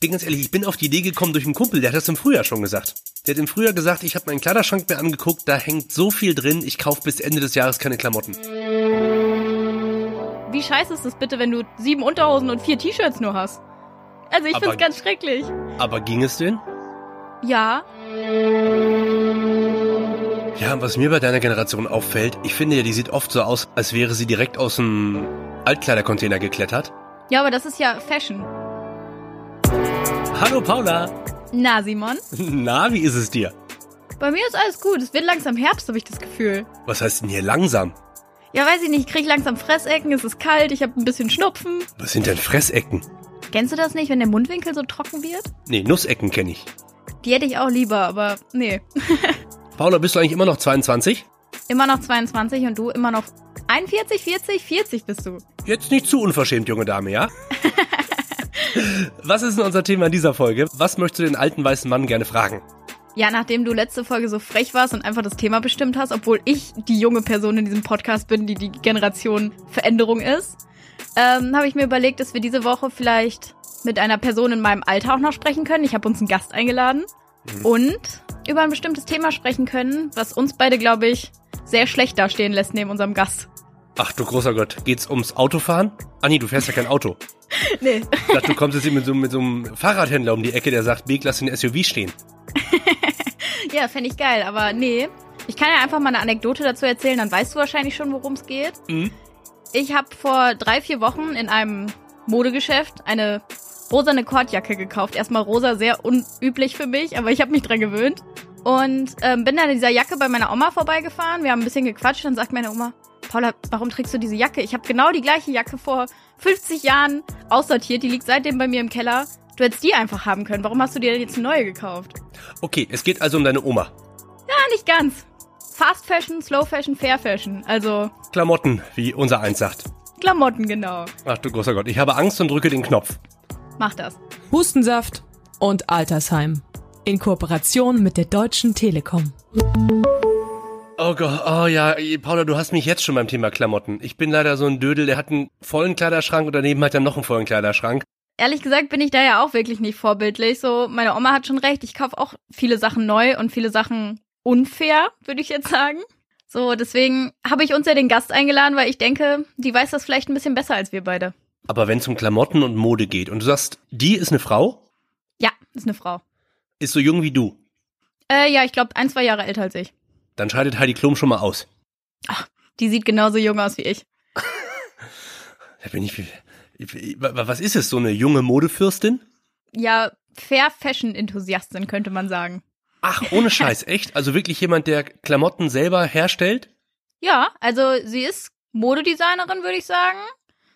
bin ganz ehrlich, ich bin auf die Idee gekommen durch einen Kumpel, der hat das im Frühjahr schon gesagt. Der hat im Frühjahr gesagt, ich habe meinen Kleiderschrank mir angeguckt, da hängt so viel drin, ich kaufe bis Ende des Jahres keine Klamotten. Wie scheiße ist das bitte, wenn du sieben Unterhosen und vier T-Shirts nur hast? Also ich Aber- find's ganz schrecklich. Aber ging es denn? Ja, Ja, was mir bei deiner Generation auffällt, ich finde ja, die sieht oft so aus, als wäre sie direkt aus dem Altkleidercontainer geklettert. ja, aber das ist ja Fashion. Hallo Paula. Na, Simon? Na, wie ist es dir? Bei mir ist alles gut. Es wird langsam Herbst, habe ich das Gefühl. Was heißt denn hier langsam? Ja, weiß ich nicht, ich krieg langsam Fressecken, es ist kalt, ich habe ein bisschen Schnupfen. Was sind denn Fressecken? Kennst du das nicht, wenn der Mundwinkel so trocken wird? Nee, Nussecken kenne ich. Die hätte ich auch lieber, aber nee. Paula, bist du eigentlich immer noch 22? Immer noch 22 und du immer noch 41, 40, 40 bist du. Jetzt nicht zu unverschämt, junge Dame, ja? Was ist denn unser Thema in dieser Folge? Was möchtest du den alten weißen Mann gerne fragen? Ja, nachdem du letzte Folge so frech warst und einfach das Thema bestimmt hast, obwohl ich die junge Person in diesem Podcast bin, die die Generation Veränderung ist, ähm, habe ich mir überlegt, dass wir diese Woche vielleicht mit einer Person in meinem Alter auch noch sprechen können. Ich habe uns einen Gast eingeladen und über ein bestimmtes Thema sprechen können, was uns beide, glaube ich, sehr schlecht dastehen lässt neben unserem Gast. Ach du großer Gott, geht's ums Autofahren? Ah nee, du fährst ja kein Auto. Nee. Ich dachte, du kommst jetzt hier mit so, mit so einem Fahrradhändler um die Ecke, der sagt, Weg, lass den SUV stehen. Ja, fände ich geil, aber nee. Ich kann ja einfach mal eine Anekdote dazu erzählen, dann weißt du wahrscheinlich schon, worum es geht. Mhm. Ich habe vor drei, vier Wochen in einem Modegeschäft eine rosane Kordjacke gekauft. Erstmal rosa, sehr unüblich für mich, aber ich habe mich dran gewöhnt. Und ähm, bin dann in dieser Jacke bei meiner Oma vorbeigefahren. Wir haben ein bisschen gequatscht und sagt meine Oma, Paula, warum trägst du diese Jacke? Ich habe genau die gleiche Jacke vor 50 Jahren aussortiert. Die liegt seitdem bei mir im Keller. Du hättest die einfach haben können. Warum hast du dir denn jetzt eine neue gekauft? Okay, es geht also um deine Oma. Ja, nicht ganz. Fast Fashion, Slow Fashion, Fair Fashion. Also Klamotten, wie unser Eins sagt. Klamotten, genau. Ach du großer Gott, ich habe Angst und drücke den Knopf. Mach das. Hustensaft und Altersheim. In Kooperation mit der Deutschen Telekom. Oh Gott, oh ja, Paula, du hast mich jetzt schon beim Thema Klamotten. Ich bin leider so ein Dödel, der hat einen vollen Kleiderschrank und daneben hat er noch einen vollen Kleiderschrank. Ehrlich gesagt bin ich da ja auch wirklich nicht vorbildlich. So, meine Oma hat schon recht. Ich kaufe auch viele Sachen neu und viele Sachen unfair, würde ich jetzt sagen. So, deswegen habe ich uns ja den Gast eingeladen, weil ich denke, die weiß das vielleicht ein bisschen besser als wir beide. Aber wenn es um Klamotten und Mode geht und du sagst, die ist eine Frau, Ja, ist eine Frau. Ist so jung wie du, Äh, ja, ich glaube, ein, zwei Jahre älter als ich. dann scheidet Heidi Klum schon mal aus. Die sieht genauso jung aus wie ich. Da bin ich, ich- was ist es, so eine junge Modefürstin? Ja, Fair Fashion Enthusiastin, könnte man sagen. Ach, ohne Scheiß, echt? Also wirklich jemand, der Klamotten selber herstellt? Ja, also sie ist Modedesignerin, würde ich sagen.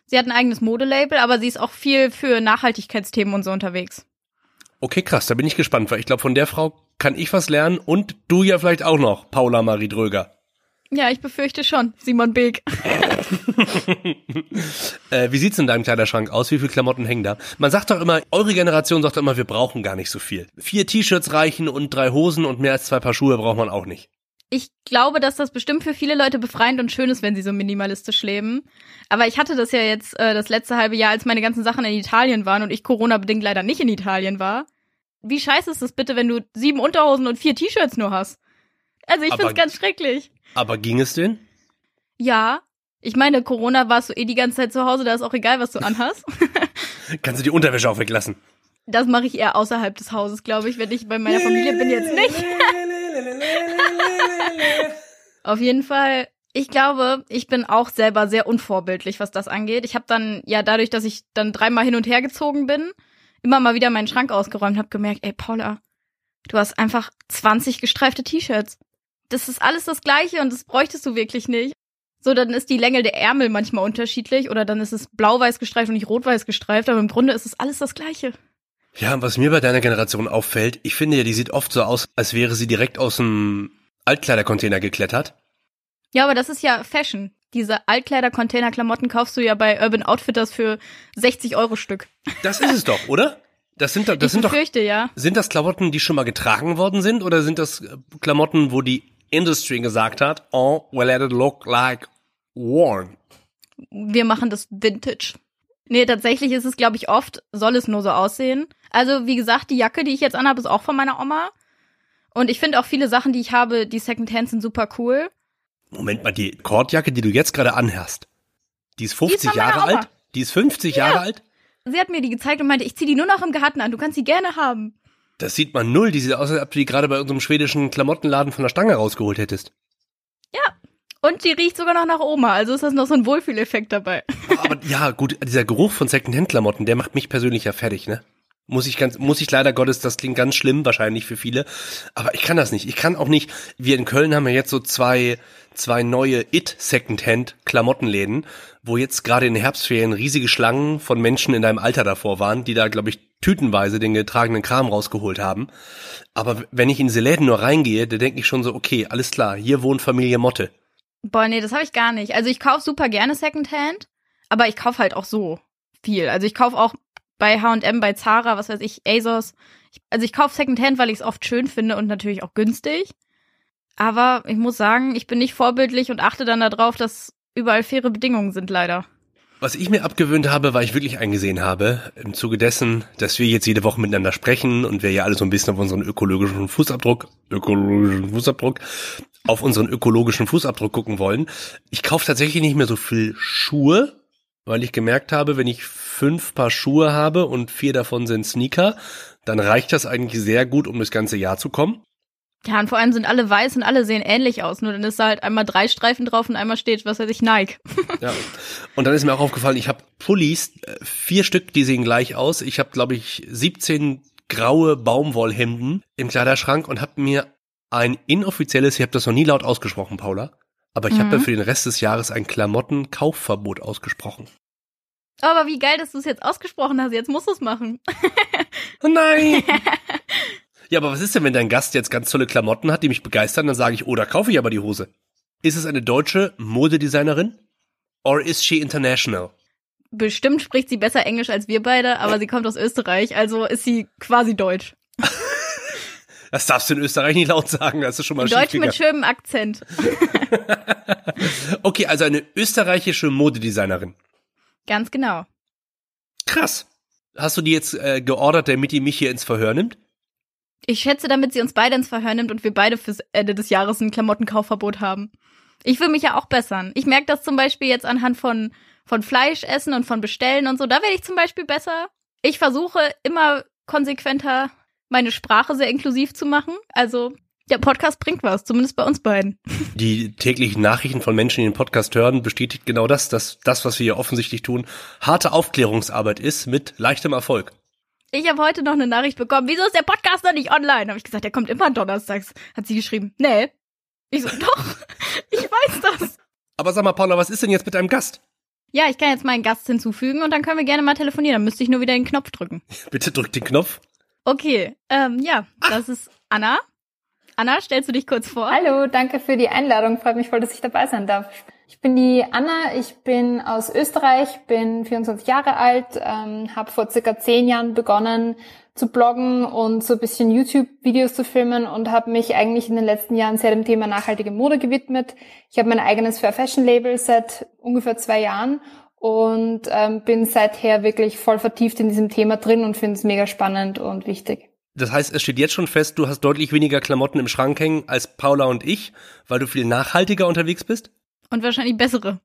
Sie hat ein eigenes Modelabel, aber sie ist auch viel für Nachhaltigkeitsthemen und so unterwegs. Okay, krass, da bin ich gespannt, weil ich glaube, von der Frau kann ich was lernen und du ja vielleicht auch noch, Paula Marie Dröger. Ja, ich befürchte schon. Simon Beek. Äh, wie sieht's in deinem Kleiderschrank aus? Wie viele Klamotten hängen da? Man sagt doch immer, eure Generation sagt doch immer, wir brauchen gar nicht so viel. Vier T-Shirts reichen und drei Hosen und mehr als zwei Paar Schuhe braucht man auch nicht. Ich glaube, dass das bestimmt für viele Leute befreiend und schön ist, wenn sie so minimalistisch leben. Aber ich hatte das ja jetzt äh, das letzte halbe Jahr, als meine ganzen Sachen in Italien waren und ich Corona-bedingt leider nicht in Italien war. Wie scheiße ist das bitte, wenn du sieben Unterhosen und vier T-Shirts nur hast? Also ich Aber- find's ganz schrecklich. Aber ging es denn? Ja. Ich meine, Corona warst du eh die ganze Zeit zu Hause, da ist auch egal, was du anhast. Kannst du die Unterwäsche auch weglassen? Das mache ich eher außerhalb des Hauses, glaube ich, wenn ich bei meiner Familie bin jetzt nicht. Auf jeden Fall, ich glaube, ich bin auch selber sehr unvorbildlich, was das angeht. Ich habe dann, ja, dadurch, dass ich dann dreimal hin und her gezogen bin, immer mal wieder meinen Schrank ausgeräumt, habe gemerkt, ey, Paula, du hast einfach 20 gestreifte T-Shirts. Das ist alles das Gleiche und das bräuchtest du wirklich nicht. So, dann ist die Länge der Ärmel manchmal unterschiedlich oder dann ist es blau-weiß gestreift und nicht rot-weiß gestreift, aber im Grunde ist es alles das Gleiche. Ja, was mir bei deiner Generation auffällt, ich finde ja, die sieht oft so aus, als wäre sie direkt aus dem Altkleidercontainer geklettert. Ja, aber das ist ja Fashion. Diese Altkleider-Container-Klamotten kaufst du ja bei Urban Outfitters für 60 Euro Stück. Das ist es doch, oder? Das sind, doch- das ich sind doch, befürchte, ja. sind das Klamotten, die schon mal getragen worden sind, oder sind das äh, Klamotten, wo die Industry gesagt hat, oh, well, let it look like worn? Wir machen das Vintage. Nee, tatsächlich ist es, glaube ich, oft, soll es nur so aussehen. Also, wie gesagt, die Jacke, die ich jetzt anhabe, ist auch von meiner Oma. Und ich finde auch viele Sachen, die ich habe, die Secondhand sind super cool. Moment mal, die Kordjacke, die du jetzt gerade anhast, die ist 50 Die Jahre alt? Die ist 50 Jahre alt? Sie hat mir die gezeigt und meinte, ich zieh die nur noch im Garten an. Du kannst die gerne haben. Das sieht man null. Die sieht aus, als ob du die gerade bei unserem schwedischen Klamottenladen von der Stange rausgeholt hättest. Und die riecht sogar noch nach Oma. Also ist das noch so ein Wohlfühleffekt dabei. Aber ja, gut, dieser Geruch von Secondhand-Klamotten, der macht mich persönlich ja fertig, ne? Muss ich ganz, muss ich leider Gottes, das klingt ganz schlimm, wahrscheinlich für viele. Aber ich kann das nicht. Ich kann auch nicht, wir in Köln haben ja jetzt so zwei, zwei neue It-Secondhand-Klamottenläden, wo jetzt gerade in den Herbstferien riesige Schlangen von Menschen in deinem Alter davor waren, die da, glaube ich, tütenweise den getragenen Kram rausgeholt haben. Aber wenn ich in diese Läden nur reingehe, da denke ich schon so, okay, alles klar, hier wohnt Familie Motte. Boah, nee, das habe ich gar nicht. Also ich kaufe super gerne Secondhand, aber ich kaufe halt auch so viel. Also ich kaufe auch bei H&M, bei Zara, was weiß ich, ASOS. Ich, also ich kaufe Secondhand, weil ich es oft schön finde und natürlich auch günstig. Aber ich muss sagen, ich bin nicht vorbildlich und achte dann darauf, dass überall faire Bedingungen sind, leider. Was ich mir abgewöhnt habe, weil ich wirklich eingesehen habe, im Zuge dessen, dass wir jetzt jede Woche miteinander sprechen und wir ja alle so ein bisschen auf unseren ökologischen Fußabdruck, ökologischen Fußabdruck, auf unseren ökologischen Fußabdruck gucken wollen. Ich kaufe tatsächlich nicht mehr so viel Schuhe, weil ich gemerkt habe, wenn ich fünf Paar Schuhe habe und vier davon sind Sneaker, dann reicht das eigentlich sehr gut, um das ganze Jahr zu kommen. Ja, und vor allem sind alle weiß und alle sehen ähnlich aus. Nur dann ist da halt einmal drei Streifen drauf und einmal steht, was weiß ich, Nike. Ja. Und dann ist mir auch aufgefallen, ich habe Pullis, äh, vier Stück, die sehen gleich aus. Ich habe, glaube ich, 17 graue Baumwollhemden im Kleiderschrank und habe mir ein inoffizielles, ich habe das noch nie laut ausgesprochen, Paula, aber ich habe Mhm. mir für den Rest des Jahres ein Klamottenkaufverbot ausgesprochen. Aber wie geil, dass du es jetzt ausgesprochen hast. Jetzt musst du es machen. Oh nein! ja, aber was ist denn, wenn dein Gast jetzt ganz tolle Klamotten hat, die mich begeistern, dann sage ich, oh, da kaufe ich aber die Hose. Ist es eine deutsche Modedesignerin? Or is she international? Bestimmt spricht sie besser Englisch als wir beide, aber sie kommt aus Österreich, also ist sie quasi deutsch. Das darfst du in Österreich nicht laut sagen, das ist schon mal Deutsch schiefgegangen. mit schönem Akzent. Okay, also eine österreichische Modedesignerin. Ganz genau. Krass. Hast du die jetzt äh, geordert, damit die mich hier ins Verhör nimmt? Ich schätze, damit sie uns beide ins Verhör nimmt und wir beide fürs Ende des Jahres ein Klamottenkaufverbot haben. Ich will mich ja auch bessern. Ich merke das zum Beispiel jetzt anhand von, von Fleisch essen und von Bestellen und so. Da werde ich zum Beispiel besser. Ich versuche immer konsequenter meine Sprache sehr inklusiv zu machen. Also der Podcast bringt was, zumindest bei uns beiden. Die täglichen Nachrichten von Menschen, die den Podcast hören, bestätigt genau das, dass das, was wir hier offensichtlich tun, harte Aufklärungsarbeit ist mit leichtem Erfolg. Ich habe heute noch eine Nachricht bekommen. Wieso ist der Podcast noch nicht online? Habe ich gesagt, der kommt immer donnerstags. Hat sie geschrieben. Nee. Ich so, doch. Ich weiß das. Aber sag mal, Paula, was ist denn jetzt mit deinem Gast? Ja, ich kann jetzt meinen Gast hinzufügen und dann können wir gerne mal telefonieren. Dann müsste ich nur wieder den Knopf drücken. Bitte drück den Knopf. Okay, ähm, ja, das ist Anna. Anna, stellst du dich kurz vor? Hallo, danke für die Einladung. Freut mich voll, dass ich dabei sein darf. Ich bin die Anna, ich bin aus Österreich, bin 24 Jahre alt, ähm, habe vor circa zehn Jahren begonnen zu bloggen und so ein bisschen YouTube-Videos zu filmen und habe mich eigentlich in den letzten Jahren sehr dem Thema nachhaltige Mode gewidmet. Ich habe mein eigenes Fair Fashion Label seit ungefähr zwei Jahren und ähm, bin seither wirklich voll vertieft in diesem Thema drin und finde es mega spannend und wichtig. Das heißt, es steht jetzt schon fest, du hast deutlich weniger Klamotten im Schrank hängen als Paula und ich, weil du viel nachhaltiger unterwegs bist? Und wahrscheinlich bessere.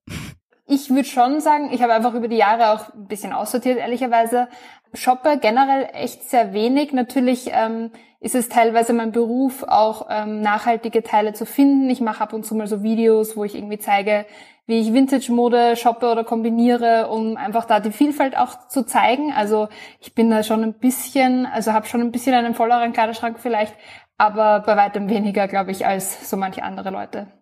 Ich würde schon sagen, ich habe einfach über die Jahre auch ein bisschen aussortiert, ehrlicherweise. Shoppe generell echt sehr wenig. Natürlich ähm, ist es teilweise mein Beruf, auch ähm, nachhaltige Teile zu finden. Ich mache ab und zu mal so Videos, wo ich irgendwie zeige, wie ich Vintage-Mode shoppe oder kombiniere, um einfach da die Vielfalt auch zu zeigen. Also ich bin da schon ein bisschen, also habe schon ein bisschen einen volleren Kleiderschrank vielleicht, aber bei weitem weniger, glaube ich, als so manche andere Leute.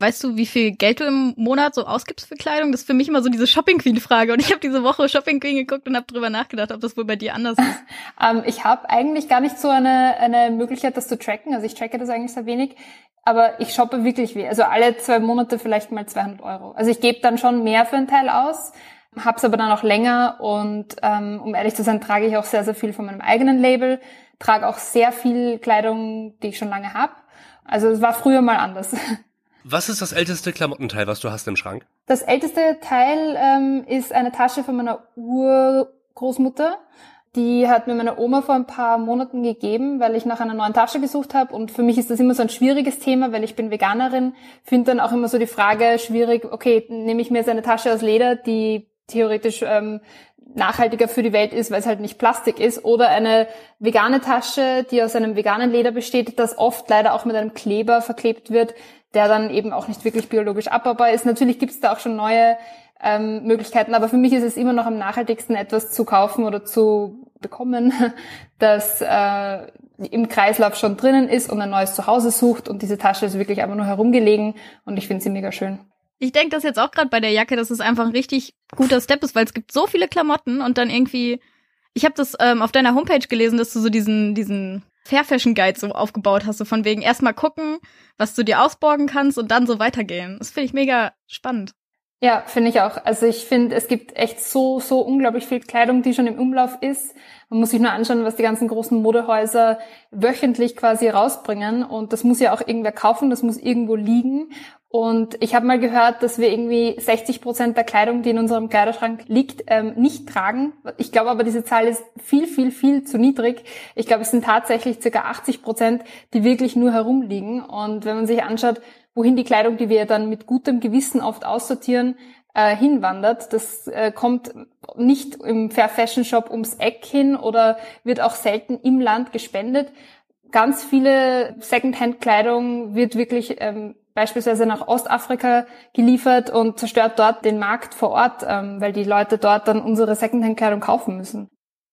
Weißt du, wie viel Geld du im Monat so ausgibst für Kleidung? Das ist für mich immer so diese Shopping Queen Frage. Und ich habe diese Woche Shopping Queen geguckt und habe drüber nachgedacht, ob das wohl bei dir anders ist. Ähm, ich habe eigentlich gar nicht so eine, eine Möglichkeit, das zu tracken. Also ich tracke das eigentlich sehr wenig. Aber ich shoppe wirklich weh. Also alle zwei Monate vielleicht mal 200 Euro. Also ich gebe dann schon mehr für einen Teil aus, hab's aber dann auch länger. Und ähm, um ehrlich zu sein, trage ich auch sehr, sehr viel von meinem eigenen Label. Trage auch sehr viel Kleidung, die ich schon lange habe. Also es war früher mal anders. Was ist das älteste Klamottenteil, was du hast im Schrank? Das älteste Teil ähm, ist eine Tasche von meiner Urgroßmutter. Die hat mir meine Oma vor ein paar Monaten gegeben, weil ich nach einer neuen Tasche gesucht habe. Und für mich ist das immer so ein schwieriges Thema, weil ich bin Veganerin. Finde dann auch immer so die Frage schwierig, okay, nehme ich mir jetzt eine Tasche aus Leder, die theoretisch ähm, nachhaltiger für die Welt ist, weil es halt nicht Plastik ist, oder eine vegane Tasche, die aus einem veganen Leder besteht, das oft leider auch mit einem Kleber verklebt wird, der dann eben auch nicht wirklich biologisch abbaubar ist. Natürlich gibt es da auch schon neue ähm, Möglichkeiten, aber für mich ist es immer noch am nachhaltigsten, etwas zu kaufen oder zu bekommen, das äh, im Kreislauf schon drinnen ist und ein neues Zuhause sucht und diese Tasche ist wirklich einfach nur herumgelegen und ich finde sie mega schön. Ich denke das jetzt auch gerade bei der Jacke, dass es einfach ein richtig guter Step ist, weil es gibt so viele Klamotten und dann irgendwie. Ich habe das ähm, auf deiner Homepage gelesen, dass du so diesen diesen Fair Fashion Guide so aufgebaut hast, so von wegen erstmal gucken, was du dir ausborgen kannst und dann so weitergehen. Das finde ich mega spannend. Ja, finde ich auch. Also ich finde, es gibt echt so, so unglaublich viel Kleidung, die schon im Umlauf ist. Man muss sich nur anschauen, was die ganzen großen Modehäuser wöchentlich quasi rausbringen. Und das muss ja auch irgendwer kaufen, das muss irgendwo liegen. Und ich habe mal gehört, dass wir irgendwie 60 Prozent der Kleidung, die in unserem Kleiderschrank liegt, ähm, nicht tragen. Ich glaube aber, diese Zahl ist viel, viel, viel zu niedrig. Ich glaube, es sind tatsächlich circa 80 Prozent, die wirklich nur herumliegen. Und wenn man sich anschaut, wohin die Kleidung, die wir dann mit gutem Gewissen oft aussortieren, äh, hinwandert, das äh, kommt nicht im Fair Fashion Shop ums Eck hin oder wird auch selten im Land gespendet. Ganz viele Secondhand-Kleidung wird wirklich ähm, beispielsweise nach Ostafrika geliefert und zerstört dort den Markt vor Ort, ähm, weil die Leute dort dann unsere Secondhand-Kleidung kaufen müssen.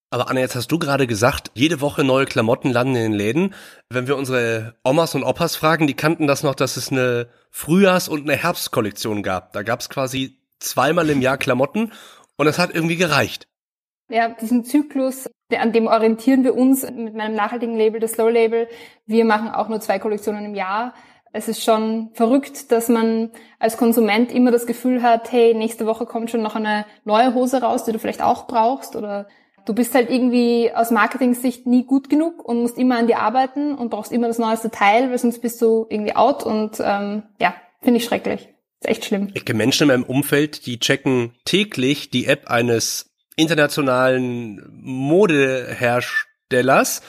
Aber Anna, jetzt hast du gerade gesagt, jede Woche neue Klamotten landen in den Läden. Wenn wir unsere Omas und Opas fragen, die kannten das noch, dass es eine Frühjahrs- und eine Herbstkollektion gab. Da gab es quasi zweimal im Jahr Klamotten und das hat irgendwie gereicht. Ja, diesen Zyklus, an dem orientieren wir uns mit meinem nachhaltigen Label, das Slow Label. Wir machen auch nur zwei Kollektionen im Jahr es ist schon verrückt, dass man als Konsument immer das Gefühl hat, hey, nächste Woche kommt schon noch eine neue Hose raus, die du vielleicht auch brauchst oder du bist halt irgendwie aus Marketing-Sicht nie gut genug und musst immer an dir arbeiten und brauchst immer das neueste Teil, weil sonst bist du irgendwie out und ähm, ja, finde ich schrecklich. Ist echt schlimm. Ich kenne Menschen in meinem Umfeld, die checken täglich die App eines internationalen Modeherstellers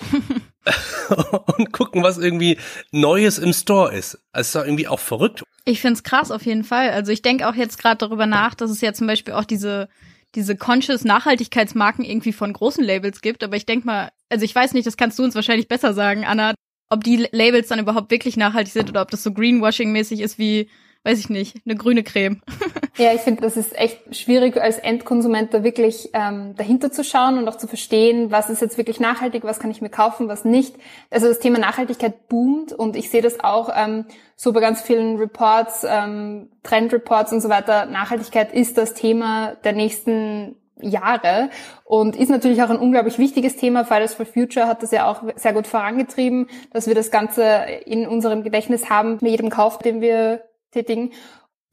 und gucken, was irgendwie Neues im Store ist. Also ist doch irgendwie auch verrückt. Ich find's krass auf jeden Fall. Also ich denke auch jetzt gerade darüber nach, dass es ja zum Beispiel auch diese diese conscious Nachhaltigkeitsmarken irgendwie von großen Labels gibt. Aber ich denke mal, also ich weiß nicht, das kannst du uns wahrscheinlich besser sagen, Anna, ob die Labels dann überhaupt wirklich nachhaltig sind oder ob das so Greenwashing-mäßig ist wie weiß ich nicht, eine grüne Creme. ja, ich finde, das ist echt schwierig als Endkonsument da wirklich ähm, dahinter zu schauen und auch zu verstehen, was ist jetzt wirklich nachhaltig, was kann ich mir kaufen, was nicht. Also das Thema Nachhaltigkeit boomt und ich sehe das auch ähm, so bei ganz vielen Reports, ähm, Trendreports und so weiter. Nachhaltigkeit ist das Thema der nächsten Jahre und ist natürlich auch ein unglaublich wichtiges Thema. Fridays for Future hat das ja auch sehr gut vorangetrieben, dass wir das Ganze in unserem Gedächtnis haben mit jedem Kauf, den wir tätigen.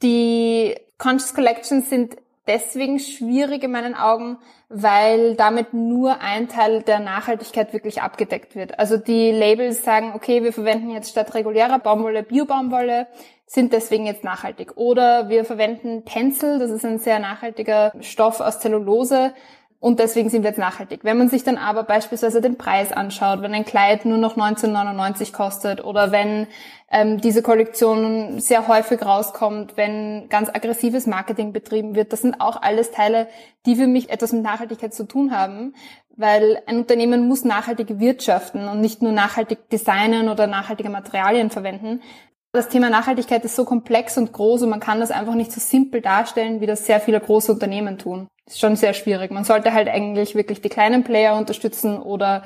Die Conscious Collections sind deswegen schwierig in meinen Augen, weil damit nur ein Teil der Nachhaltigkeit wirklich abgedeckt wird. Also die Labels sagen, okay, wir verwenden jetzt statt regulärer Baumwolle Bio-Baumwolle, sind deswegen jetzt nachhaltig. Oder wir verwenden Tencel, das ist ein sehr nachhaltiger Stoff aus Zellulose, und deswegen sind wir jetzt nachhaltig. Wenn man sich dann aber beispielsweise den Preis anschaut, wenn ein Kleid nur noch 19,99 kostet oder wenn ähm, diese Kollektion sehr häufig rauskommt, wenn ganz aggressives Marketing betrieben wird, das sind auch alles Teile, die für mich etwas mit Nachhaltigkeit zu tun haben, weil ein Unternehmen muss nachhaltig wirtschaften und nicht nur nachhaltig designen oder nachhaltige Materialien verwenden. Das Thema Nachhaltigkeit ist so komplex und groß und man kann das einfach nicht so simpel darstellen, wie das sehr viele große Unternehmen tun ist schon sehr schwierig. Man sollte halt eigentlich wirklich die kleinen Player unterstützen oder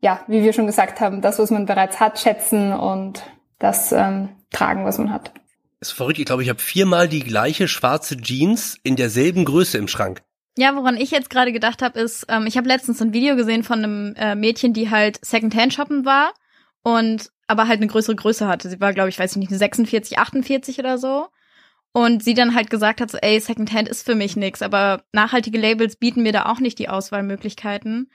ja, wie wir schon gesagt haben, das, was man bereits hat, schätzen und das ähm, tragen, was man hat. ist verrückt. Ich glaube, ich habe viermal die gleiche schwarze Jeans in derselben Größe im Schrank. Ja, woran ich jetzt gerade gedacht habe, ist, ähm, ich habe letztens ein Video gesehen von einem äh, Mädchen, die halt Secondhand shoppen war und aber halt eine größere Größe hatte. Sie war, glaube ich, weiß ich nicht, eine 46, 48 oder so. Und sie dann halt gesagt hat, so, ey, Secondhand ist für mich nix, aber nachhaltige Labels bieten mir da auch nicht die Auswahlmöglichkeiten.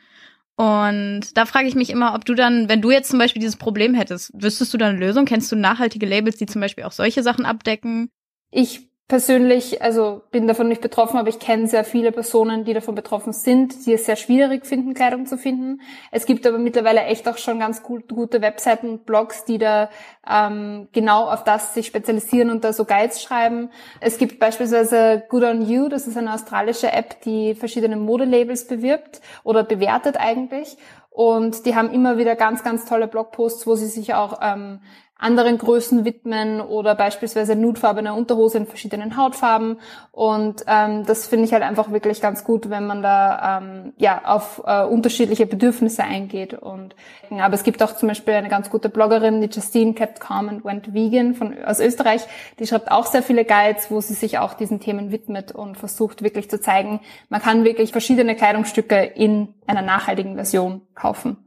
Und da frage ich mich immer, ob du dann, wenn du jetzt zum Beispiel dieses Problem hättest, wüsstest du da eine Lösung? Kennst du nachhaltige Labels, die zum Beispiel auch solche Sachen abdecken? Ich persönlich, also bin davon nicht betroffen, aber ich kenne sehr viele Personen, die davon betroffen sind, die es sehr schwierig finden, Kleidung zu finden. Es gibt aber mittlerweile echt auch schon ganz gut, gute Webseiten Blogs, die da ähm, genau auf das sich spezialisieren und da so Guides schreiben. Es gibt beispielsweise Good on You, das ist eine australische App, die verschiedene Modelabels bewirbt oder bewertet eigentlich. Und die haben immer wieder ganz, ganz tolle Blogposts, wo sie sich auch ähm, anderen Größen widmen oder beispielsweise nudefarbene Unterhose in verschiedenen Hautfarben. Und ähm, das finde ich halt einfach wirklich ganz gut, wenn man da ähm, ja auf äh, unterschiedliche Bedürfnisse eingeht. Und aber es gibt auch zum Beispiel eine ganz gute Bloggerin, die Justine kept calm and went vegan von aus Österreich. Die schreibt auch sehr viele Guides, wo sie sich auch diesen Themen widmet und versucht wirklich zu zeigen, man kann wirklich verschiedene Kleidungsstücke in einer nachhaltigen Version kaufen.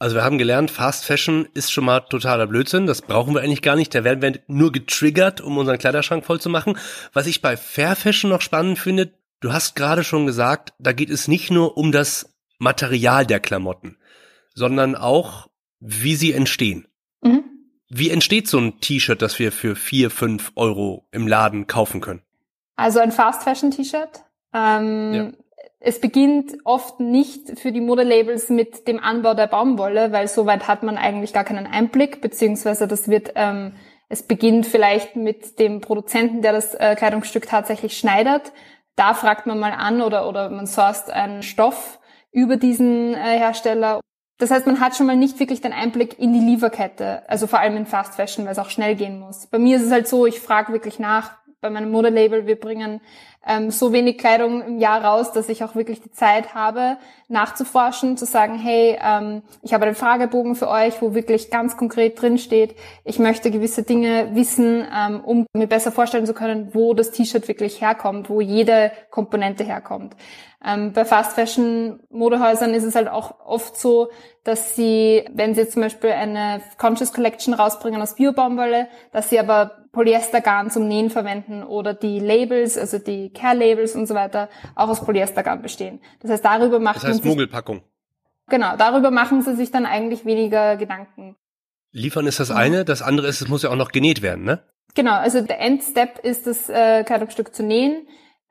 Also wir haben gelernt, Fast Fashion ist schon mal totaler Blödsinn. Das brauchen wir eigentlich gar nicht. Da werden wir nur getriggert, um unseren Kleiderschrank voll zu machen. Was ich bei Fair Fashion noch spannend finde, du hast gerade schon gesagt, da geht es nicht nur um das Material der Klamotten, sondern auch, wie sie entstehen. Mhm. Wie entsteht so ein T-Shirt, das wir für vier, fünf Euro im Laden kaufen können? Also ein Fast Fashion T-Shirt. Ähm, ja es beginnt oft nicht für die Modelabels mit dem Anbau der Baumwolle, weil soweit hat man eigentlich gar keinen Einblick, beziehungsweise das wird, ähm, es beginnt vielleicht mit dem Produzenten, der das äh, Kleidungsstück tatsächlich schneidert. Da fragt man mal an oder, oder man sourced einen Stoff über diesen äh, Hersteller. Das heißt, man hat schon mal nicht wirklich den Einblick in die Lieferkette, also vor allem in Fast Fashion, weil es auch schnell gehen muss. Bei mir ist es halt so, ich frage wirklich nach, bei meinem Modelabel, wir bringen ähm, so wenig Kleidung im Jahr raus, dass ich auch wirklich die Zeit habe, nachzuforschen, zu sagen, hey, ähm, ich habe einen Fragebogen für euch, wo wirklich ganz konkret drin steht, ich möchte gewisse Dinge wissen, ähm, um mir besser vorstellen zu können, wo das T-Shirt wirklich herkommt, wo jede Komponente herkommt. Ähm, bei Fast Fashion Modehäusern ist es halt auch oft so, dass sie, wenn sie zum Beispiel eine Conscious Collection rausbringen aus Biobaumwolle, dass sie aber Polyestergarn zum Nähen verwenden oder die Labels, also die Care-Labels und so weiter, auch aus Polyestergarn bestehen. Das heißt, darüber macht das heißt man Mogelpackung. Genau, darüber machen sie sich dann eigentlich weniger Gedanken. Liefern ist das eine, das andere ist, es muss ja auch noch genäht werden, ne? Genau, also der Endstep ist das äh, Kleidungsstück zu nähen.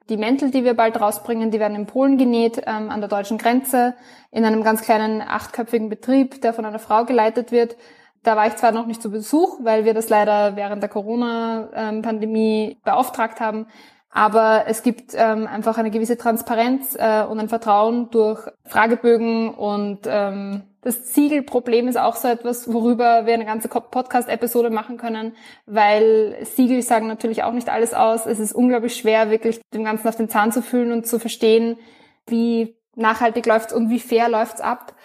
Die Mäntel, die wir bald rausbringen, die werden in Polen genäht, ähm, an der deutschen Grenze, in einem ganz kleinen achtköpfigen Betrieb, der von einer Frau geleitet wird. Da war ich zwar noch nicht zu Besuch, weil wir das leider während der Corona-Pandemie beauftragt haben, aber es gibt ähm, einfach eine gewisse Transparenz äh, und ein Vertrauen durch Fragebögen und ähm, das Siegelproblem ist auch so etwas, worüber wir eine ganze Podcast-Episode machen können, weil Siegel sagen natürlich auch nicht alles aus. Es ist unglaublich schwer, wirklich dem Ganzen auf den Zahn zu fühlen und zu verstehen, wie nachhaltig läuft's und wie fair läuft's ab.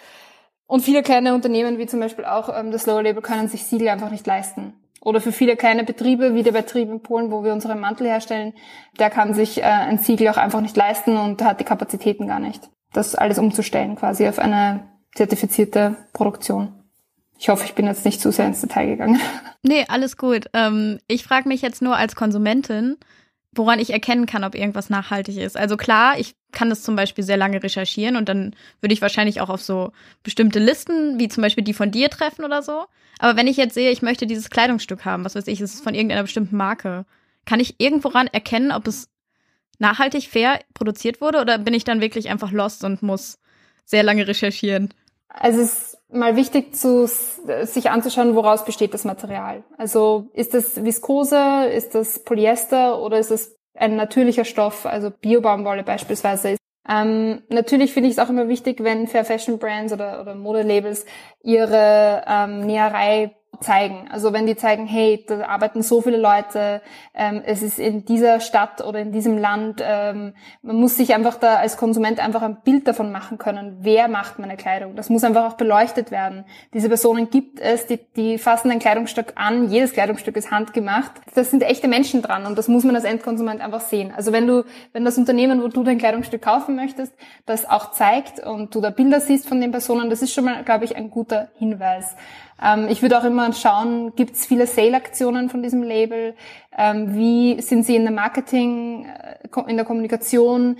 Und viele kleine Unternehmen, wie zum Beispiel auch ähm, das Lower Label, können sich Siegel einfach nicht leisten. Oder für viele kleine Betriebe, wie der Betrieb in Polen, wo wir unsere Mantel herstellen, der kann sich äh, ein Siegel auch einfach nicht leisten und hat die Kapazitäten gar nicht, das alles umzustellen quasi auf eine zertifizierte Produktion. Ich hoffe, ich bin jetzt nicht zu sehr ins Detail gegangen. Nee, alles gut. Ähm, ich frage mich jetzt nur als Konsumentin, woran ich erkennen kann, ob irgendwas nachhaltig ist. Also klar, ich kann das zum Beispiel sehr lange recherchieren und dann würde ich wahrscheinlich auch auf so bestimmte Listen, wie zum Beispiel die von dir treffen oder so. Aber wenn ich jetzt sehe, ich möchte dieses Kleidungsstück haben, was weiß ich, es ist von irgendeiner bestimmten Marke, kann ich irgendworan erkennen, ob es nachhaltig fair produziert wurde oder bin ich dann wirklich einfach lost und muss sehr lange recherchieren? Also es ist mal wichtig, zu, sich anzuschauen, woraus besteht das Material. Also ist das Viskose, ist das Polyester oder ist es ein natürlicher Stoff, also Biobaumwolle beispielsweise. Ähm, natürlich finde ich es auch immer wichtig, wenn Fair Fashion Brands oder, oder Modelabels ihre ähm, Näherei zeigen. Also wenn die zeigen, hey, da arbeiten so viele Leute, ähm, es ist in dieser Stadt oder in diesem Land, ähm, man muss sich einfach da als Konsument einfach ein Bild davon machen können, wer macht meine Kleidung. Das muss einfach auch beleuchtet werden. Diese Personen gibt es, die, die fassen ein Kleidungsstück an, jedes Kleidungsstück ist handgemacht. Das sind echte Menschen dran und das muss man als Endkonsument einfach sehen. Also wenn du, wenn das Unternehmen, wo du dein Kleidungsstück kaufen möchtest, das auch zeigt und du da Bilder siehst von den Personen, das ist schon mal, glaube ich, ein guter Hinweis. Ähm, ich würde auch immer schauen, gibt es viele Sale-Aktionen von diesem Label? Ähm, wie sind sie in der Marketing, äh, in der Kommunikation?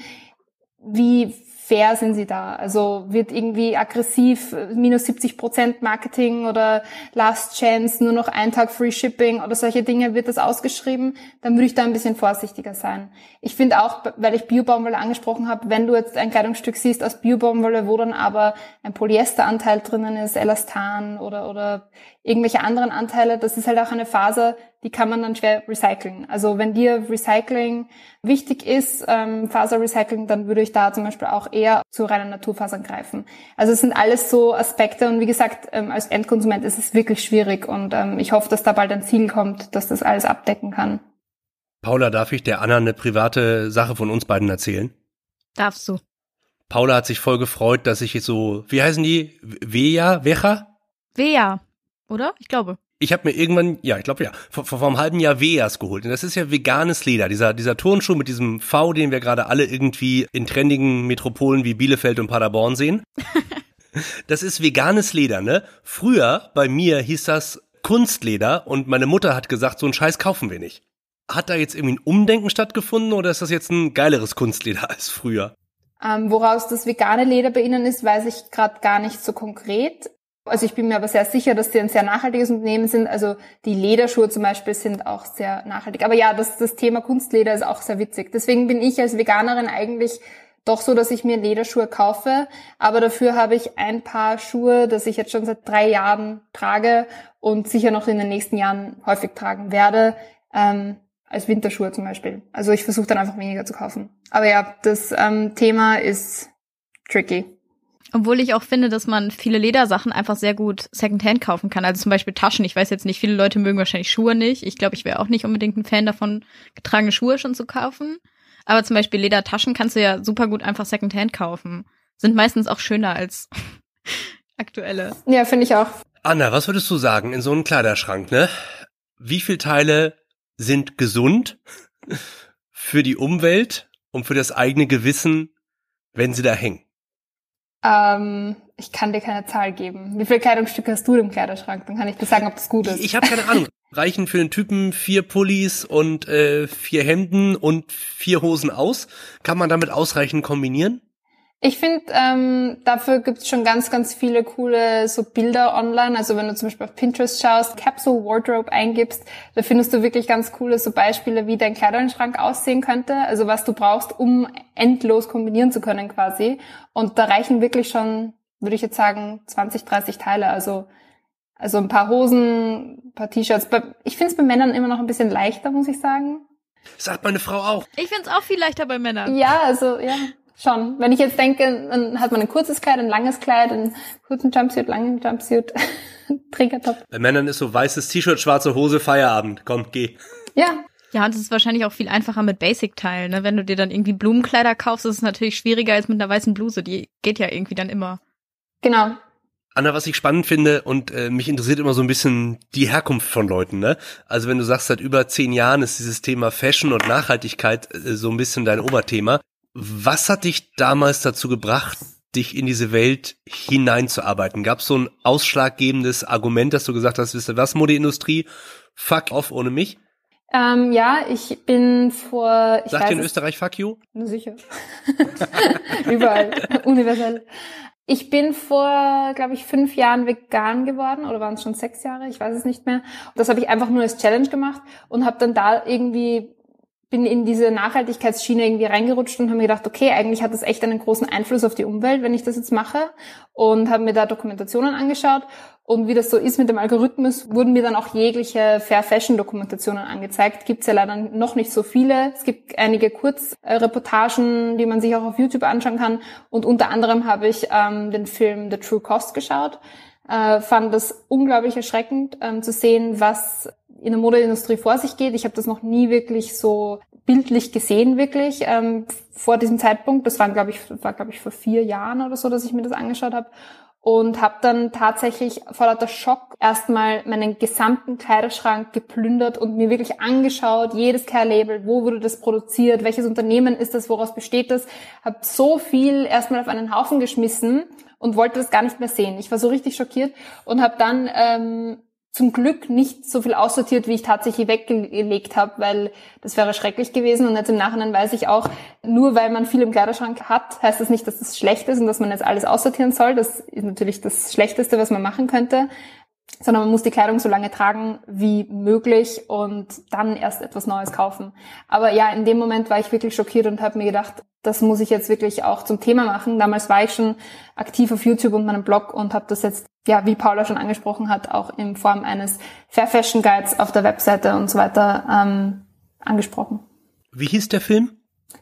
Wie fair sind sie da? Also wird irgendwie aggressiv minus 70 Prozent Marketing oder Last Chance, nur noch ein Tag Free Shipping oder solche Dinge, wird das ausgeschrieben? Dann würde ich da ein bisschen vorsichtiger sein. Ich finde auch, weil ich Biobaumwolle angesprochen habe, wenn du jetzt ein Kleidungsstück siehst aus Biobaumwolle, wo dann aber ein Polyesteranteil drinnen ist, Elastan oder, oder irgendwelche anderen Anteile, das ist halt auch eine Phase, die kann man dann schwer recyceln. Also wenn dir Recycling wichtig ist, ähm, Faserrecycling, dann würde ich da zum Beispiel auch eher zu reinen Naturfasern greifen. Also es sind alles so Aspekte und wie gesagt, ähm, als Endkonsument ist es wirklich schwierig und ähm, ich hoffe, dass da bald ein Ziel kommt, dass das alles abdecken kann. Paula, darf ich der Anna eine private Sache von uns beiden erzählen? Darfst du. Paula hat sich voll gefreut, dass ich jetzt so, wie heißen die? Weja? Wecha? Wea, oder? Ich glaube. Ich habe mir irgendwann, ja, ich glaube ja, vor, vor, einem halben Jahr Veas geholt. Und das ist ja veganes Leder. Dieser, dieser Turnschuh mit diesem V, den wir gerade alle irgendwie in trendigen Metropolen wie Bielefeld und Paderborn sehen. das ist veganes Leder, ne? Früher bei mir hieß das Kunstleder und meine Mutter hat gesagt, so einen Scheiß kaufen wir nicht. Hat da jetzt irgendwie ein Umdenken stattgefunden oder ist das jetzt ein geileres Kunstleder als früher? Ähm, woraus das vegane Leder bei Ihnen ist, weiß ich gerade gar nicht so konkret. Also ich bin mir aber sehr sicher, dass sie ein sehr nachhaltiges Unternehmen sind. Also die Lederschuhe zum Beispiel sind auch sehr nachhaltig. Aber ja, das, das Thema Kunstleder ist auch sehr witzig. Deswegen bin ich als Veganerin eigentlich doch so, dass ich mir Lederschuhe kaufe. Aber dafür habe ich ein paar Schuhe, das ich jetzt schon seit drei Jahren trage und sicher noch in den nächsten Jahren häufig tragen werde. Ähm, als Winterschuhe zum Beispiel. Also ich versuche dann einfach weniger zu kaufen. Aber ja, das ähm, Thema ist tricky. Obwohl ich auch finde, dass man viele Ledersachen einfach sehr gut Secondhand kaufen kann. Also zum Beispiel Taschen. Ich weiß jetzt nicht, viele Leute mögen wahrscheinlich Schuhe nicht. Ich glaube, ich wäre auch nicht unbedingt ein Fan davon, getragene Schuhe schon zu kaufen. Aber zum Beispiel Ledertaschen kannst du ja super gut einfach Secondhand kaufen. Sind meistens auch schöner als aktuelle. Ja, finde ich auch. Anna, was würdest du sagen in so einem Kleiderschrank, ne? Wie viele Teile sind gesund für die Umwelt und für das eigene Gewissen, wenn sie da hängen? Ähm, ich kann dir keine Zahl geben. Wie viele Kleidungsstücke hast du im Kleiderschrank? Dann kann ich dir sagen, ob das gut ist. Ich, ich habe keine Ahnung. Reichen für den Typen vier Pullis und äh, vier Hemden und vier Hosen aus? Kann man damit ausreichend kombinieren? Ich finde, ähm, dafür gibt's schon ganz, ganz viele coole so Bilder online. Also wenn du zum Beispiel auf Pinterest schaust, Capsule Wardrobe eingibst, da findest du wirklich ganz coole so Beispiele, wie dein Kleiderschrank aussehen könnte. Also was du brauchst, um endlos kombinieren zu können quasi. Und da reichen wirklich schon, würde ich jetzt sagen, 20, 30 Teile. Also also ein paar Hosen, ein paar T-Shirts. Ich finde es bei Männern immer noch ein bisschen leichter, muss ich sagen. Sagt meine Frau auch. Ich finde es auch viel leichter bei Männern. Ja, also ja. Schon. Wenn ich jetzt denke, dann hat man ein kurzes Kleid, ein langes Kleid, einen kurzen Jumpsuit, langen Jumpsuit, Trägertop. Bei Männern ist so weißes T-Shirt, schwarze Hose, Feierabend. Komm, geh. Ja. Ja, und es ist wahrscheinlich auch viel einfacher mit Basic-Teilen. Ne? Wenn du dir dann irgendwie Blumenkleider kaufst, ist es natürlich schwieriger als mit einer weißen Bluse. Die geht ja irgendwie dann immer. Genau. Anna, was ich spannend finde und äh, mich interessiert immer so ein bisschen die Herkunft von Leuten, ne? Also wenn du sagst, seit über zehn Jahren ist dieses Thema Fashion und Nachhaltigkeit äh, so ein bisschen dein Oberthema. Was hat dich damals dazu gebracht, dich in diese Welt hineinzuarbeiten? Gab es so ein ausschlaggebendes Argument, dass du gesagt hast, wisst ihr was, Modeindustrie, fuck off ohne mich? Ähm, ja, ich bin vor. Ich Sagt ihr in Österreich fuck you? Sicher. Überall. Universell. Ich bin vor, glaube ich, fünf Jahren vegan geworden oder waren es schon sechs Jahre, ich weiß es nicht mehr. Das habe ich einfach nur als Challenge gemacht und habe dann da irgendwie bin in diese Nachhaltigkeitsschiene irgendwie reingerutscht und habe mir gedacht, okay, eigentlich hat das echt einen großen Einfluss auf die Umwelt, wenn ich das jetzt mache und habe mir da Dokumentationen angeschaut und wie das so ist mit dem Algorithmus, wurden mir dann auch jegliche Fair Fashion Dokumentationen angezeigt. Gibt's ja leider noch nicht so viele. Es gibt einige Kurzreportagen, die man sich auch auf YouTube anschauen kann und unter anderem habe ich ähm, den Film The True Cost geschaut. Äh, fand das unglaublich erschreckend ähm, zu sehen, was in der Modeindustrie vor sich geht. Ich habe das noch nie wirklich so bildlich gesehen, wirklich ähm, vor diesem Zeitpunkt. Das waren, glaube ich, war glaube ich vor vier Jahren oder so, dass ich mir das angeschaut habe und habe dann tatsächlich vor lauter Schock erstmal meinen gesamten Kleiderschrank geplündert und mir wirklich angeschaut, jedes Care-Label, wo wurde das produziert, welches Unternehmen ist das, woraus besteht das, habe so viel erstmal auf einen Haufen geschmissen und wollte das gar nicht mehr sehen. Ich war so richtig schockiert und habe dann ähm, zum Glück nicht so viel aussortiert, wie ich tatsächlich weggelegt habe, weil das wäre schrecklich gewesen. Und jetzt im Nachhinein weiß ich auch, nur weil man viel im Kleiderschrank hat, heißt das nicht, dass das schlecht ist und dass man jetzt alles aussortieren soll. Das ist natürlich das Schlechteste, was man machen könnte sondern man muss die Kleidung so lange tragen wie möglich und dann erst etwas Neues kaufen. Aber ja, in dem Moment war ich wirklich schockiert und habe mir gedacht, das muss ich jetzt wirklich auch zum Thema machen. Damals war ich schon aktiv auf YouTube und meinem Blog und habe das jetzt, ja, wie Paula schon angesprochen hat, auch in Form eines Fair Fashion Guides auf der Webseite und so weiter ähm, angesprochen. Wie hieß der Film?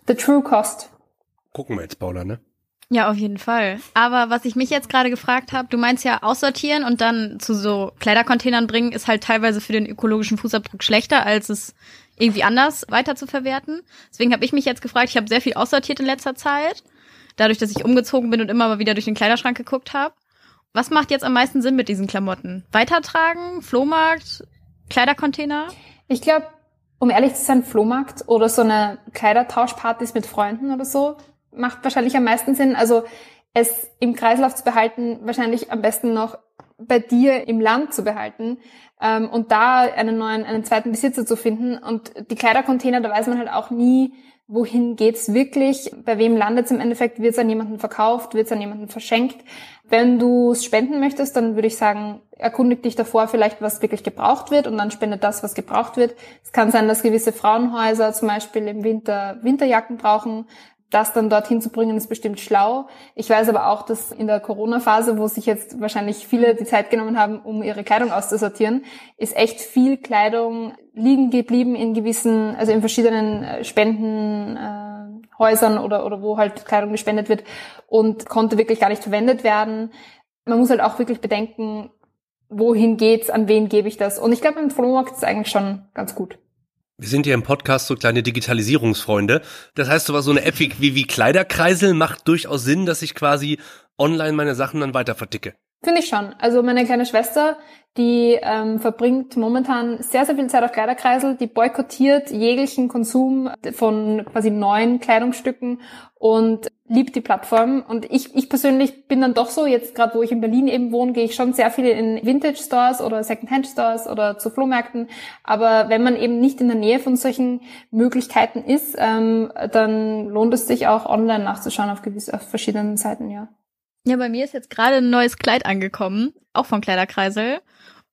The True Cost. Gucken wir jetzt, Paula, ne? Ja, auf jeden Fall. Aber was ich mich jetzt gerade gefragt habe, du meinst ja aussortieren und dann zu so Kleidercontainern bringen, ist halt teilweise für den ökologischen Fußabdruck schlechter, als es irgendwie anders weiter zu verwerten. Deswegen habe ich mich jetzt gefragt, ich habe sehr viel aussortiert in letzter Zeit, dadurch, dass ich umgezogen bin und immer mal wieder durch den Kleiderschrank geguckt habe. Was macht jetzt am meisten Sinn mit diesen Klamotten? Weitertragen, Flohmarkt, Kleidercontainer? Ich glaube, um ehrlich zu sein, Flohmarkt oder so eine Kleidertauschpartys mit Freunden oder so macht wahrscheinlich am meisten Sinn. Also es im Kreislauf zu behalten, wahrscheinlich am besten noch bei dir im Land zu behalten ähm, und da einen neuen, einen zweiten Besitzer zu finden. Und die Kleidercontainer, da weiß man halt auch nie, wohin geht's wirklich, bei wem landet es im Endeffekt, wird es an jemanden verkauft, wird es an jemanden verschenkt. Wenn du es spenden möchtest, dann würde ich sagen, erkundig dich davor vielleicht, was wirklich gebraucht wird und dann spendet das, was gebraucht wird. Es kann sein, dass gewisse Frauenhäuser zum Beispiel im Winter Winterjacken brauchen, das dann dorthin zu bringen, ist bestimmt schlau. Ich weiß aber auch, dass in der Corona-Phase, wo sich jetzt wahrscheinlich viele die Zeit genommen haben, um ihre Kleidung auszusortieren, ist echt viel Kleidung liegen geblieben in gewissen, also in verschiedenen äh, Spendenhäusern äh, oder, oder wo halt Kleidung gespendet wird und konnte wirklich gar nicht verwendet werden. Man muss halt auch wirklich bedenken, wohin geht's, an wen gebe ich das. Und ich glaube, im Flohmarkt ist es eigentlich schon ganz gut. Wir sind ja im Podcast so kleine Digitalisierungsfreunde. Das heißt, sowas so eine App wie, wie Kleiderkreisel macht durchaus Sinn, dass ich quasi online meine Sachen dann weiter verticke. Finde ich schon. Also meine kleine Schwester, die ähm, verbringt momentan sehr, sehr viel Zeit auf Kleiderkreisel, die boykottiert jeglichen Konsum von quasi neuen Kleidungsstücken und liebt die Plattform. Und ich, ich persönlich bin dann doch so, jetzt gerade wo ich in Berlin eben wohne, gehe ich schon sehr viel in Vintage-Stores oder Second-Hand-Stores oder zu Flohmärkten. Aber wenn man eben nicht in der Nähe von solchen Möglichkeiten ist, ähm, dann lohnt es sich auch online nachzuschauen auf, gewiss, auf verschiedenen Seiten, ja. Ja, bei mir ist jetzt gerade ein neues Kleid angekommen, auch von Kleiderkreisel.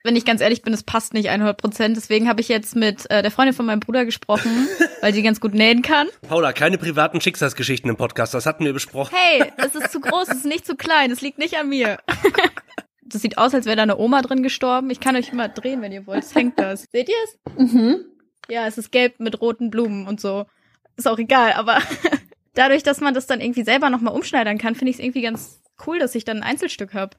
Wenn ich ganz ehrlich bin, es passt nicht 100 Prozent. Deswegen habe ich jetzt mit äh, der Freundin von meinem Bruder gesprochen, weil sie ganz gut nähen kann. Paula, keine privaten Schicksalsgeschichten im Podcast, das hatten wir besprochen. Hey, es ist zu groß, es ist nicht zu klein, es liegt nicht an mir. Das sieht aus, als wäre da eine Oma drin gestorben. Ich kann euch immer drehen, wenn ihr wollt. Es hängt das. Seht ihr es? Mhm. Ja, es ist gelb mit roten Blumen und so. Ist auch egal, aber dadurch, dass man das dann irgendwie selber nochmal umschneidern kann, finde ich es irgendwie ganz cool, dass ich dann ein Einzelstück habe.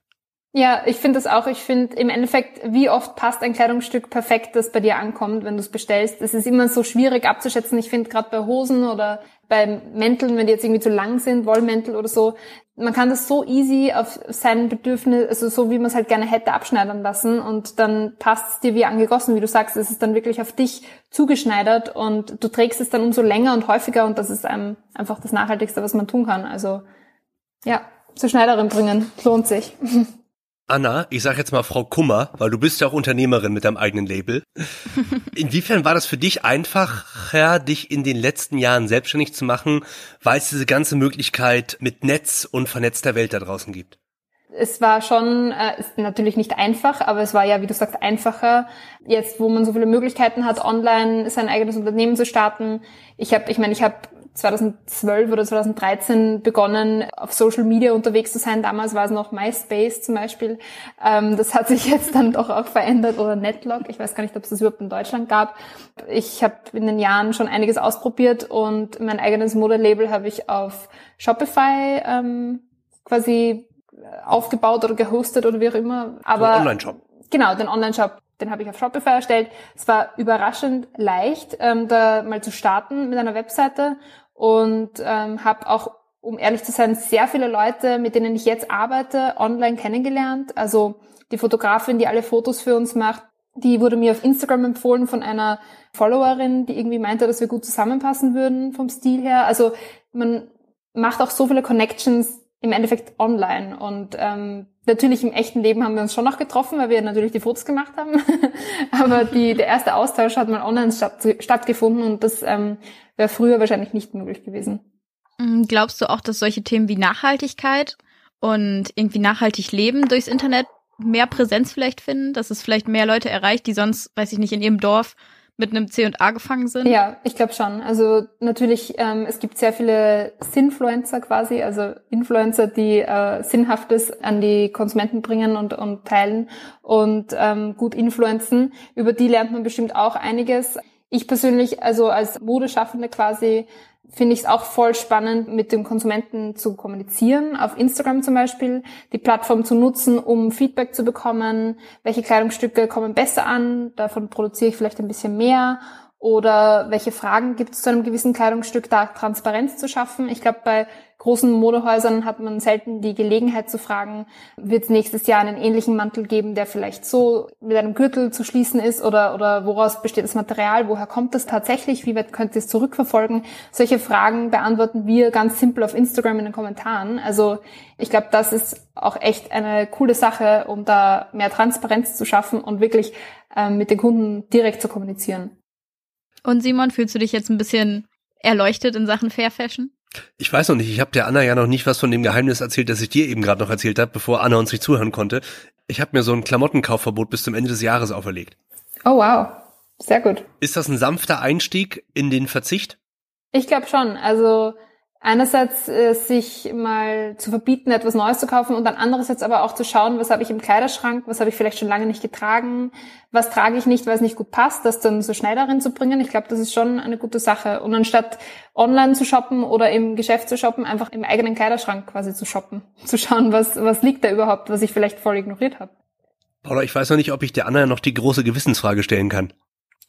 Ja, ich finde das auch. Ich finde im Endeffekt, wie oft passt ein Kleidungsstück perfekt, das bei dir ankommt, wenn du es bestellst. Es ist immer so schwierig abzuschätzen. Ich finde gerade bei Hosen oder bei Mänteln, wenn die jetzt irgendwie zu lang sind, Wollmäntel oder so, man kann das so easy auf sein Bedürfnis, also so wie man es halt gerne hätte, abschneidern lassen und dann passt es dir wie angegossen, wie du sagst. Es ist dann wirklich auf dich zugeschneidert und du trägst es dann umso länger und häufiger und das ist einem einfach das Nachhaltigste, was man tun kann. Also ja, zur Schneiderin bringen. Lohnt sich. Anna, ich sag jetzt mal Frau Kummer, weil du bist ja auch Unternehmerin mit deinem eigenen Label. Inwiefern war das für dich einfacher, dich in den letzten Jahren selbstständig zu machen, weil es diese ganze Möglichkeit mit Netz und vernetzter Welt da draußen gibt? Es war schon, äh, ist natürlich nicht einfach, aber es war ja, wie du sagst, einfacher. Jetzt, wo man so viele Möglichkeiten hat, online sein eigenes Unternehmen zu starten. Ich habe, ich meine, ich habe 2012 oder 2013 begonnen, auf Social Media unterwegs zu sein. Damals war es noch MySpace zum Beispiel. Ähm, das hat sich jetzt dann doch auch verändert oder Netlog. Ich weiß gar nicht, ob es das überhaupt in Deutschland gab. Ich habe in den Jahren schon einiges ausprobiert und mein eigenes Modelabel habe ich auf Shopify ähm, quasi aufgebaut oder gehostet oder wie auch immer. Aber so Online-Shop. Genau, den Online-Shop den habe ich auf Shopify erstellt. Es war überraschend leicht, ähm, da mal zu starten mit einer Webseite und ähm, habe auch, um ehrlich zu sein, sehr viele Leute, mit denen ich jetzt arbeite, online kennengelernt. Also die Fotografin, die alle Fotos für uns macht, die wurde mir auf Instagram empfohlen von einer Followerin, die irgendwie meinte, dass wir gut zusammenpassen würden vom Stil her. Also man macht auch so viele Connections im Endeffekt online und ähm, Natürlich im echten Leben haben wir uns schon noch getroffen, weil wir natürlich die Fotos gemacht haben. Aber die, der erste Austausch hat mal online statt, stattgefunden und das ähm, wäre früher wahrscheinlich nicht möglich gewesen. Mm, glaubst du auch, dass solche Themen wie Nachhaltigkeit und irgendwie nachhaltig leben durchs Internet mehr Präsenz vielleicht finden, dass es vielleicht mehr Leute erreicht, die sonst, weiß ich nicht, in ihrem Dorf mit einem C und A gefangen sind? Ja, ich glaube schon. Also natürlich, ähm, es gibt sehr viele Sinfluencer quasi, also Influencer, die äh, Sinnhaftes an die Konsumenten bringen und, und teilen und ähm, gut influenzen. Über die lernt man bestimmt auch einiges. Ich persönlich, also als Modeschaffende quasi, finde ich es auch voll spannend, mit dem Konsumenten zu kommunizieren, auf Instagram zum Beispiel, die Plattform zu nutzen, um Feedback zu bekommen, welche Kleidungsstücke kommen besser an, davon produziere ich vielleicht ein bisschen mehr oder welche Fragen gibt es zu einem gewissen Kleidungsstück, da Transparenz zu schaffen. Ich glaube, bei großen Modehäusern hat man selten die Gelegenheit zu fragen, wird es nächstes Jahr einen ähnlichen Mantel geben, der vielleicht so mit einem Gürtel zu schließen ist oder, oder woraus besteht das Material, woher kommt das tatsächlich, wie weit könnt ihr es zurückverfolgen? Solche Fragen beantworten wir ganz simpel auf Instagram in den Kommentaren. Also ich glaube, das ist auch echt eine coole Sache, um da mehr Transparenz zu schaffen und wirklich ähm, mit den Kunden direkt zu kommunizieren. Und Simon, fühlst du dich jetzt ein bisschen erleuchtet in Sachen Fair Fashion? Ich weiß noch nicht, ich habe der Anna ja noch nicht was von dem Geheimnis erzählt, das ich dir eben gerade noch erzählt habe, bevor Anna uns nicht zuhören konnte. Ich habe mir so ein Klamottenkaufverbot bis zum Ende des Jahres auferlegt. Oh wow, sehr gut. Ist das ein sanfter Einstieg in den Verzicht? Ich glaube schon. Also einerseits äh, sich mal zu verbieten, etwas Neues zu kaufen und dann andererseits aber auch zu schauen, was habe ich im Kleiderschrank, was habe ich vielleicht schon lange nicht getragen, was trage ich nicht, weil es nicht gut passt, das dann so schnell darin zu bringen. Ich glaube, das ist schon eine gute Sache. Und anstatt online zu shoppen oder im Geschäft zu shoppen, einfach im eigenen Kleiderschrank quasi zu shoppen, zu schauen, was, was liegt da überhaupt, was ich vielleicht voll ignoriert habe. Paula, ich weiß noch nicht, ob ich der Anna noch die große Gewissensfrage stellen kann.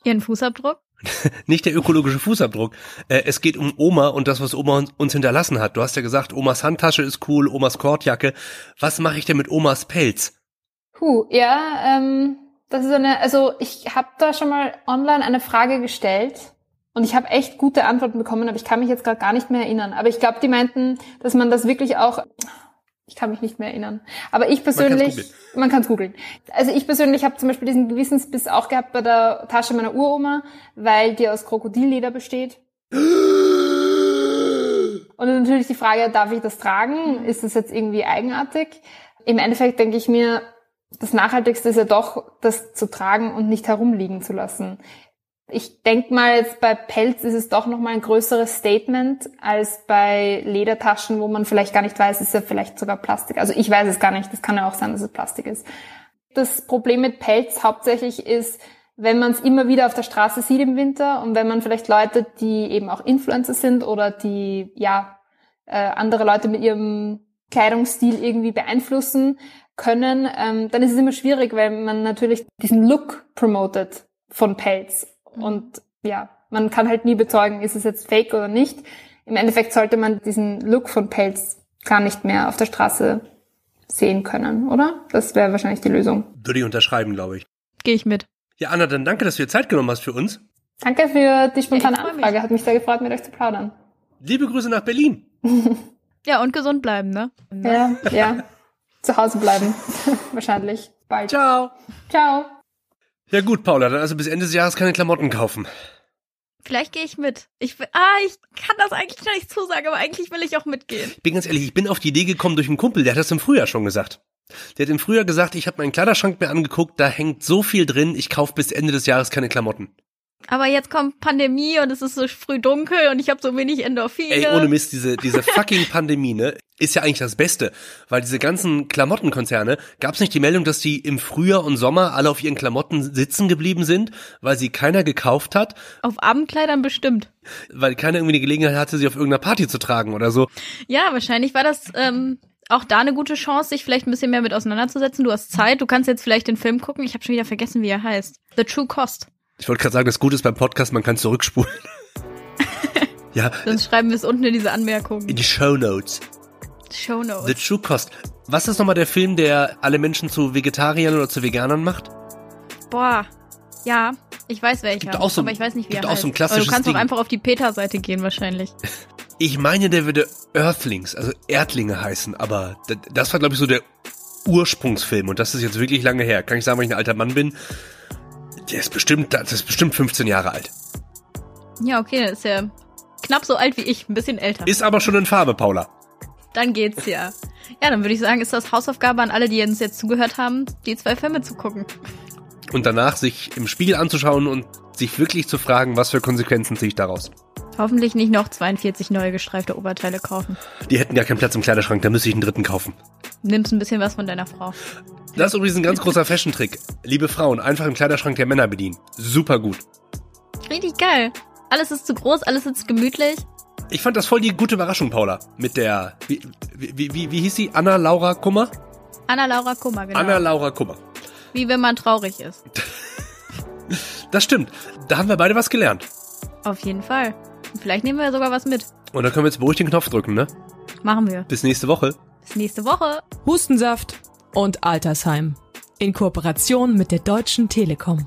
Ihren Fußabdruck? Nicht der ökologische Fußabdruck. Äh, es geht um Oma und das, was Oma uns hinterlassen hat. Du hast ja gesagt, Omas Handtasche ist cool, Omas Kordjacke. Was mache ich denn mit Omas Pelz? Puh, ja, ähm, das ist eine, also ich habe da schon mal online eine Frage gestellt und ich habe echt gute Antworten bekommen, aber ich kann mich jetzt gerade gar nicht mehr erinnern. Aber ich glaube, die meinten, dass man das wirklich auch ich kann mich nicht mehr erinnern. Aber ich persönlich, man kann es googeln. Also ich persönlich habe zum Beispiel diesen Gewissensbiss auch gehabt bei der Tasche meiner Uroma, weil die aus Krokodilleder besteht. Und natürlich die Frage, darf ich das tragen? Ist das jetzt irgendwie eigenartig? Im Endeffekt denke ich mir, das Nachhaltigste ist ja doch, das zu tragen und nicht herumliegen zu lassen. Ich denke mal, bei Pelz ist es doch nochmal ein größeres Statement als bei Ledertaschen, wo man vielleicht gar nicht weiß, ist ja vielleicht sogar Plastik. Also ich weiß es gar nicht, das kann ja auch sein, dass es Plastik ist. Das Problem mit Pelz hauptsächlich ist, wenn man es immer wieder auf der Straße sieht im Winter und wenn man vielleicht Leute, die eben auch Influencer sind oder die ja äh, andere Leute mit ihrem Kleidungsstil irgendwie beeinflussen können, ähm, dann ist es immer schwierig, weil man natürlich diesen Look promotet von Pelz. Mhm. Und ja, man kann halt nie bezeugen, ist es jetzt fake oder nicht. Im Endeffekt sollte man diesen Look von Pelz gar nicht mehr auf der Straße sehen können, oder? Das wäre wahrscheinlich die Lösung. Würde ich unterschreiben, glaube ich. Gehe ich mit. Ja, Anna, dann danke, dass du dir Zeit genommen hast für uns. Danke für die spontane ja, Anfrage. Mich. Hat mich sehr gefreut, mit euch zu plaudern. Liebe Grüße nach Berlin. ja, und gesund bleiben, ne? Ja, ja. zu Hause bleiben. Wahrscheinlich. Bald. Ciao. Ciao. Ja gut, Paula, dann also bis Ende des Jahres keine Klamotten kaufen. Vielleicht gehe ich mit. Ich will, ah, ich kann das eigentlich noch nicht zusagen, aber eigentlich will ich auch mitgehen. Bin ganz ehrlich, ich bin auf die Idee gekommen durch einen Kumpel, der hat das im Frühjahr schon gesagt. Der hat im Frühjahr gesagt, ich habe meinen Kleiderschrank mir angeguckt, da hängt so viel drin, ich kaufe bis Ende des Jahres keine Klamotten. Aber jetzt kommt Pandemie und es ist so früh dunkel und ich habe so wenig Endorphine. Ey, ohne Mist, diese, diese fucking Pandemie, ne, ist ja eigentlich das Beste. Weil diese ganzen Klamottenkonzerne, gab es nicht die Meldung, dass die im Frühjahr und Sommer alle auf ihren Klamotten sitzen geblieben sind, weil sie keiner gekauft hat? Auf Abendkleidern bestimmt. Weil keiner irgendwie die Gelegenheit hatte, sie auf irgendeiner Party zu tragen oder so. Ja, wahrscheinlich war das ähm, auch da eine gute Chance, sich vielleicht ein bisschen mehr mit auseinanderzusetzen. Du hast Zeit, du kannst jetzt vielleicht den Film gucken. Ich habe schon wieder vergessen, wie er heißt. The True Cost. Ich wollte gerade sagen, das Gute ist beim Podcast, man kann zurückspulen. ja. Sonst schreiben wir es unten in diese Anmerkung. In die Show Notes. Show Notes. The True Cost. Was ist nochmal der Film, der alle Menschen zu Vegetariern oder zu Veganern macht? Boah, ja, ich weiß welcher. Gibt auch so, aber ich weiß nicht, wie gibt er auch heißt. So ein klassisches aber du kannst Ding. auch einfach auf die Peter-Seite gehen wahrscheinlich. Ich meine, der würde Earthlings, also Erdlinge heißen, aber das war, glaube ich, so der Ursprungsfilm, und das ist jetzt wirklich lange her, kann ich sagen, weil ich ein alter Mann bin, der ist bestimmt, das ist bestimmt 15 Jahre alt. Ja, okay, das ist ja knapp so alt wie ich, ein bisschen älter. Ist aber schon in Farbe, Paula. Dann geht's ja. Ja, dann würde ich sagen, ist das Hausaufgabe an alle, die uns jetzt zugehört haben, die zwei Filme zu gucken. Und danach sich im Spiegel anzuschauen und sich wirklich zu fragen, was für Konsequenzen ziehe ich daraus. Hoffentlich nicht noch 42 neue gestreifte Oberteile kaufen. Die hätten gar keinen Platz im Kleiderschrank, da müsste ich einen dritten kaufen. Nimmst ein bisschen was von deiner Frau. Das ist übrigens ein ganz großer Fashion-Trick. Liebe Frauen, einfach im Kleiderschrank der Männer bedienen. Super gut. Richtig geil. Alles ist zu groß, alles ist gemütlich. Ich fand das voll die gute Überraschung, Paula. Mit der, wie, wie, wie, wie hieß sie? Anna Laura Kummer? Anna Laura Kummer, genau. Anna Laura Kummer. Wie wenn man traurig ist. Das stimmt. Da haben wir beide was gelernt. Auf jeden Fall. Vielleicht nehmen wir sogar was mit. Und dann können wir jetzt beruhigt den Knopf drücken, ne? Machen wir. Bis nächste Woche. Bis nächste Woche. Hustensaft und Altersheim. In Kooperation mit der Deutschen Telekom.